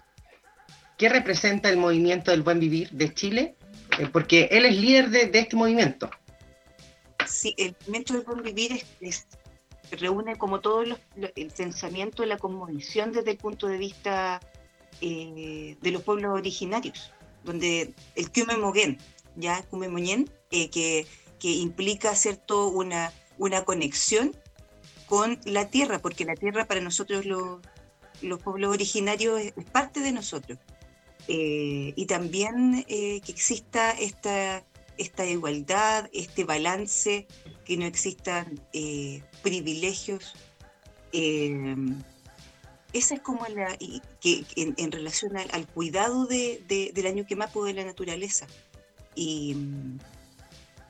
¿qué representa el movimiento del buen vivir de Chile? Eh, porque él es líder de, de este movimiento. Sí, el movimiento del buen vivir es, reúne como todo los- lo- el pensamiento, la cosmovisión desde el punto de vista eh, de los pueblos originarios, donde el Kume Mogen, ya Kume eh, que, que implica cierto una, una conexión con la tierra, porque la tierra para nosotros los, los pueblos originarios es, es parte de nosotros. Eh, y también que exista esta, esta igualdad, este balance, que no existan eh, privilegios. eh, esa es como la. y que, que en, en relación al, al cuidado de, de- del año quemapo de la naturaleza. Y mm,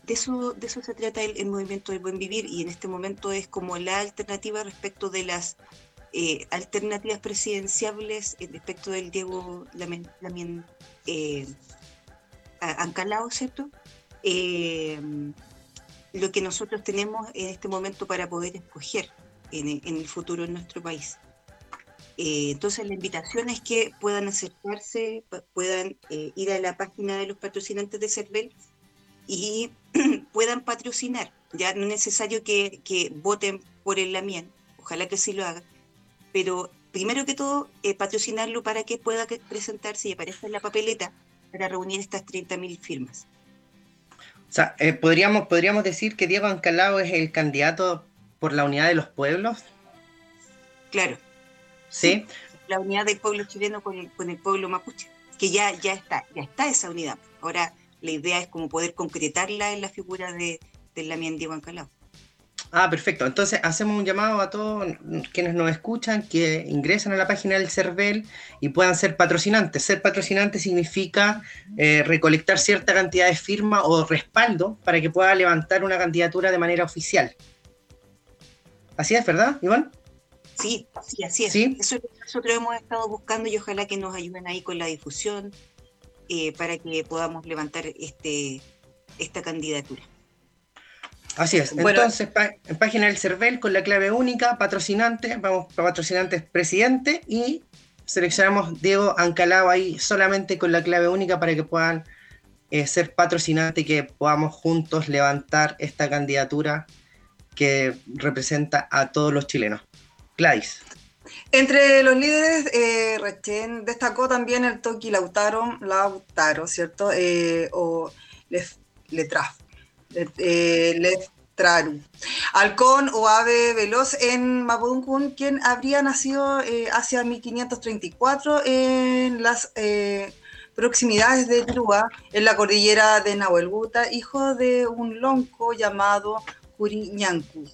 de eso, de eso se trata el, el movimiento del buen vivir, y en este momento es como la alternativa respecto de las eh, alternativas presidenciables eh, respecto del Diego Lamen, eh, a- Ancalao, ¿cierto? Eh, lo que nosotros tenemos en este momento para poder escoger en, en el futuro en nuestro país. Eh, entonces la invitación es que puedan acercarse, pu- puedan eh, ir a la página de los patrocinantes de CERVEL y puedan patrocinar. Ya no es necesario que, que voten por el Lamien, ojalá que sí lo hagan, pero primero que todo eh, patrocinarlo para que pueda presentarse y aparezca en la papeleta para reunir estas 30.000 firmas. O sea, eh, ¿podríamos, podríamos decir que Diego Ancalao es el candidato por la unidad de los pueblos. Claro. Sí. La unidad del pueblo chileno con el, con el pueblo mapuche, que ya, ya está, ya está esa unidad. Ahora la idea es como poder concretarla en la figura de, del Lamien Diego Ancalao. Ah, perfecto. Entonces hacemos un llamado a todos quienes nos escuchan que ingresen a la página del CERVEL y puedan ser patrocinantes. Ser patrocinante significa eh, recolectar cierta cantidad de firma o respaldo para que pueda levantar una candidatura de manera oficial. Así es, ¿verdad, Iván? Sí, sí, así es. ¿Sí? Eso es lo que nosotros hemos estado buscando y ojalá que nos ayuden ahí con la difusión eh, para que podamos levantar este, esta candidatura. Así es. Bueno. Entonces, en página del CERVEL con la clave única, patrocinante, vamos para patrocinantes presidente y seleccionamos Diego Ancalao ahí solamente con la clave única para que puedan eh, ser patrocinante y que podamos juntos levantar esta candidatura que representa a todos los chilenos. Gladys. Entre los líderes, eh, Rechen destacó también el Toki Lautaro, Lautaro, ¿cierto? Eh, o Letraf, Eh, Letraru. Halcón o ave veloz en Mapudungun, quien habría nacido eh, hacia 1534 en las eh, proximidades de Trúa, en la cordillera de Nahuelbuta, hijo de un lonco llamado Curiñancu.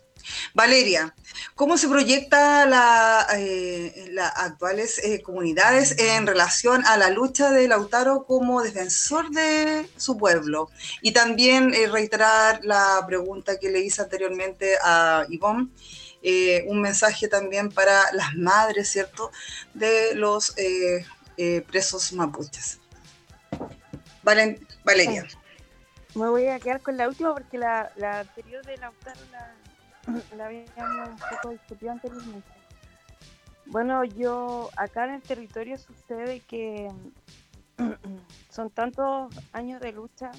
Valeria, ¿Cómo se proyecta la, eh, las actuales eh, comunidades en relación a la lucha de Lautaro como defensor de su pueblo? Y también eh, reiterar la pregunta que le hice anteriormente a Ivonne, eh, un mensaje también para las madres, ¿cierto?, de los presos mapuches. Valen- Valeria. Me voy a quedar con la última porque la, la anterior de Lautaro la, la habíamos un poco discutido anteriormente. Bueno, yo acá en el territorio sucede que son tantos años de lucha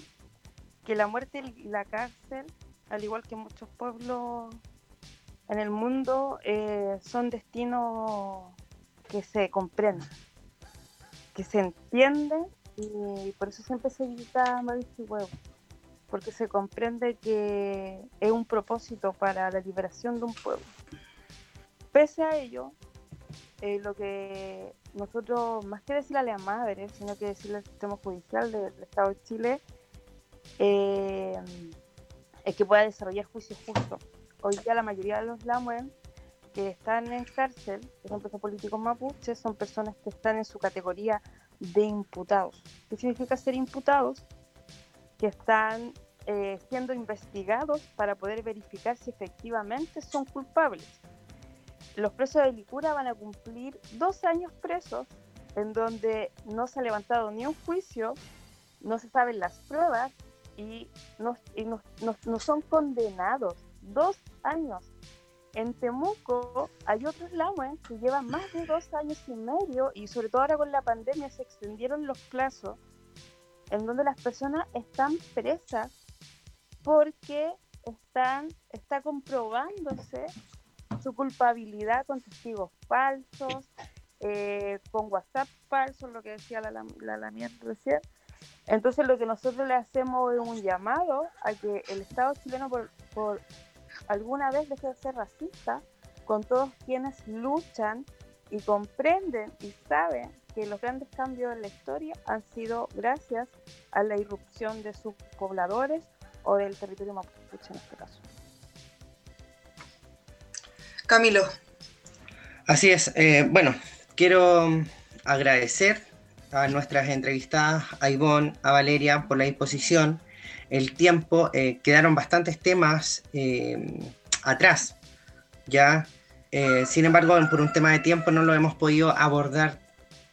que la muerte y la cárcel, al igual que muchos pueblos en el mundo, eh, son destinos que se comprenden, que se entienden y por eso siempre se grita maíz y huevo, porque se comprende que es un propósito para la liberación de un pueblo. Pese a ello, eh, lo que nosotros, más que decirle a las madres, sino que decirle al sistema judicial del Estado de Chile, eh, es que pueda desarrollar juicios justos. Hoy día la mayoría de los lamuen que están en cárcel, que son presos políticos mapuches, son personas que están en su categoría de imputados. ¿Qué significa ser imputados? Que están eh, siendo investigados para poder verificar si efectivamente son culpables. Los presos de Licura van a cumplir dos años presos en donde no se ha levantado ni un juicio, no se saben las pruebas y no, y no- no- no son condenados. Dos años. En Temuco hay otros lamues que llevan más de dos años y medio y sobre todo ahora con la pandemia se extendieron los plazos en donde las personas están presas porque están, está comprobándose su culpabilidad con testigos falsos, eh, con WhatsApp falsos, lo que decía la, la Lamián recién. Entonces lo que nosotros le hacemos es un llamado a que el Estado chileno por alguna vez deje de ser racista con todos quienes luchan y comprenden y saben que los grandes cambios en la historia han sido gracias a la irrupción de sus pobladores o del territorio mapuche en este caso. Camilo. Así es. eh, bueno, quiero agradecer a nuestras entrevistadas, a Ivonne, a Valeria, por la disposición, el tiempo. eh, quedaron bastantes temas eh, atrás, ¿ya? Eh, sin embargo, por un tema de tiempo no lo hemos podido abordar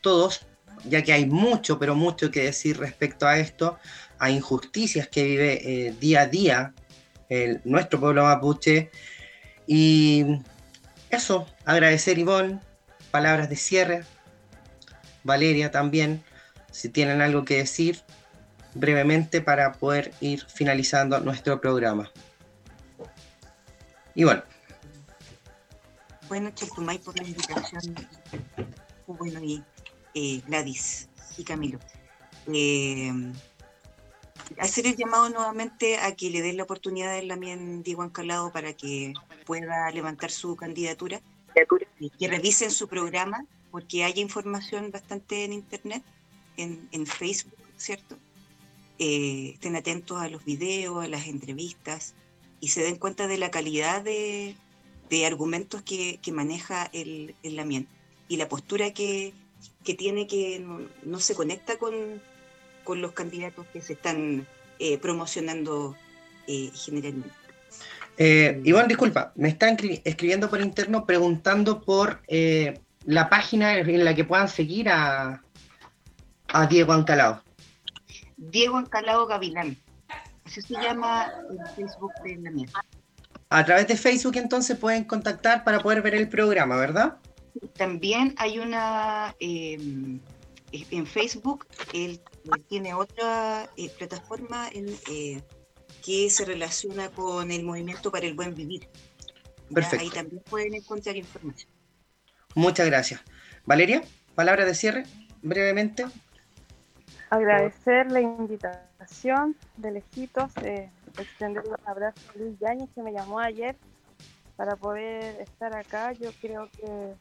todos, ya que hay mucho, pero mucho que decir respecto a esto, a injusticias que vive eh, día a día nuestro pueblo mapuche. Y eso, agradecer Ivonne, palabras de cierre, Valeria también, si tienen algo que decir brevemente para poder ir finalizando nuestro programa. Ivonne. Bueno, Chetumay, por la invitación. Bueno, y eh, Gladys y Camilo. Eh, hacer el llamado nuevamente a que le den la oportunidad a Lamien Diego Ancalado para que pueda levantar su candidatura. Que revisen su programa, porque hay información bastante en internet, en, en Facebook, ¿cierto? Eh, estén atentos a los videos, a las entrevistas y se den cuenta de la calidad de, de argumentos que, que maneja el, el Lamien y la postura que, que tiene que no, no se conecta con, con los candidatos que se están eh, promocionando eh, generalmente. Eh, Ivonne, disculpa, me están escri- escribiendo por interno preguntando por eh, la página en la que puedan seguir a, a Diego Ancalao. Diego Ancalado Gavilán, así se llama el Facebook de Lamien. A través de Facebook entonces pueden contactar para poder ver el programa, ¿verdad? También hay una eh, en Facebook, él tiene otra eh, plataforma en, eh, que se relaciona con el movimiento para el buen vivir. Perfecto. Ahí también pueden encontrar información. Muchas gracias. Valeria, palabra de cierre, brevemente. Agradecer la invitación de lejitos, eh, extender un abrazo a Luis Yáñez que me llamó ayer para poder estar acá. Yo creo que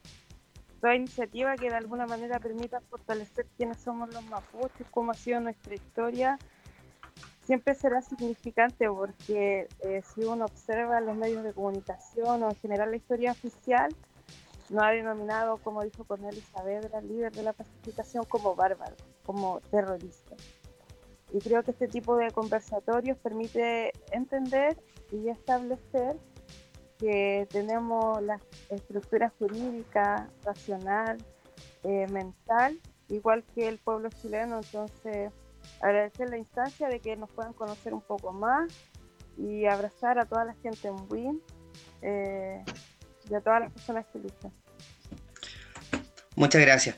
toda iniciativa que de alguna manera permita fortalecer quiénes somos los mapuches, cómo ha sido nuestra historia, siempre será significante porque eh, si uno observa los medios de comunicación o en general la historia oficial, no ha denominado, como dijo Cornelis Saavedra, líder de la pacificación, como bárbaro, como terrorista. Y creo que este tipo de conversatorios permite entender y establecer que tenemos la estructura jurídica, racional, eh, mental, igual que el pueblo chileno. Entonces, agradecer la instancia de que nos puedan conocer un poco más y abrazar a toda la gente en WIN eh, y a todas las personas que luchan. Muchas gracias.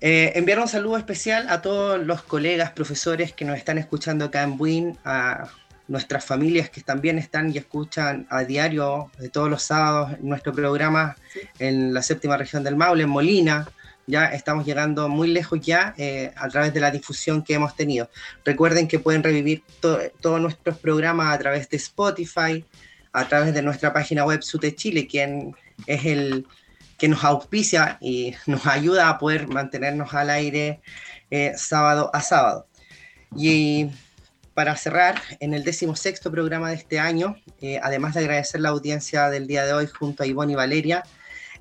Eh, enviar un saludo especial a todos los colegas, profesores que nos están escuchando acá en WIN, a nuestras familias que también están y escuchan a diario de todos los sábados nuestro programa en la séptima región del Maule, en Molina. Ya estamos llegando muy lejos ya eh, a través de la difusión que hemos tenido. Recuerden que pueden revivir to- todos nuestros programas a través de Spotify, a través de nuestra página web Sute Chile, quien es el que nos auspicia y nos ayuda a poder mantenernos al aire eh, sábado a sábado. Y para cerrar, en el decimosexto programa de este año, eh, además de agradecer la audiencia del día de hoy junto a Ivonne y Valeria,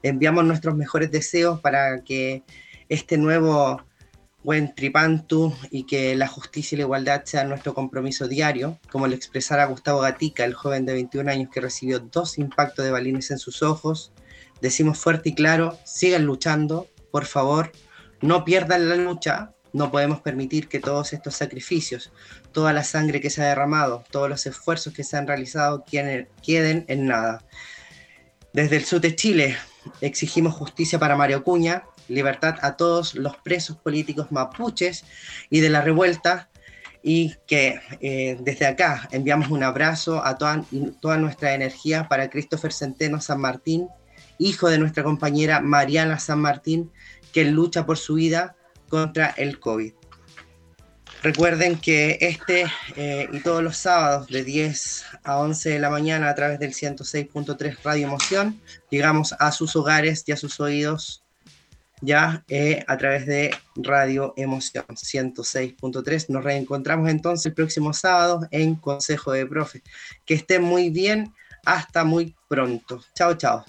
enviamos nuestros mejores deseos para que este nuevo buen tripantu y que la justicia y la igualdad sean nuestro compromiso diario, como lo expresara Gustavo Gatica, el joven de 21 años que recibió dos impactos de balines en sus ojos. Decimos fuerte y claro, sigan luchando, por favor, no pierdan la lucha, no podemos permitir que todos estos sacrificios, toda la sangre que se ha derramado, todos los esfuerzos que se han realizado queden, en nada. Desde el SUTE Chile exigimos justicia para Mario Cuña, libertad a todos los presos políticos mapuches y de la revuelta y que eh, desde acá enviamos un abrazo a toda, toda nuestra energía para Christopher Centeno San Martín, hijo de nuestra compañera Mariana San Martín, que lucha por su vida contra el COVID. Recuerden que este eh, y todos los sábados de 10 a 11 de la mañana a través del 106.3 Radio Emoción llegamos a sus hogares y a sus oídos ya eh, a través de Radio Emoción 106.3. Nos reencontramos entonces el próximo sábado en Consejo de Profe. Que estén muy bien. Hasta muy pronto. Chao, chao.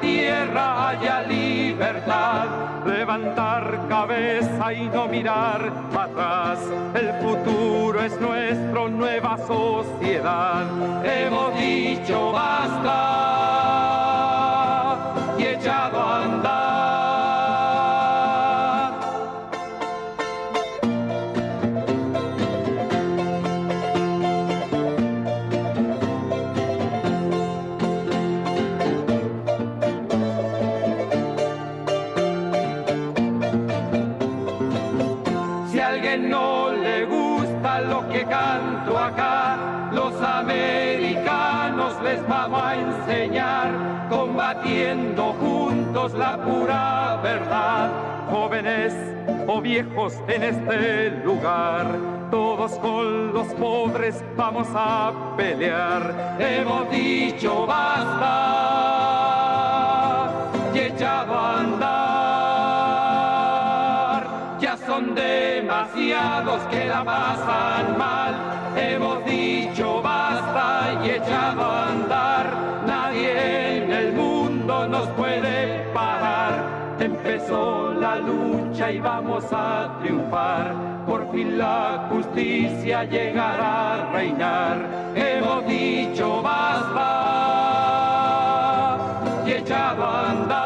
Tierra haya libertad. Levantar cabeza y no mirar atrás. El futuro es nuestro, nueva sociedad. Hemos dicho basta pura verdad. Jóvenes o viejos en este lugar, todos con los pobres vamos a pelear. Hemos dicho basta y echado a andar. Ya son demasiados que la pasan mal. Hemos dicho basta y echado a andar. Nadie en el mundo nos puede. La lucha lucha y vamos a triunfar. Por fin la justicia llegará a reinar. Hemos dicho basta y echado a andar.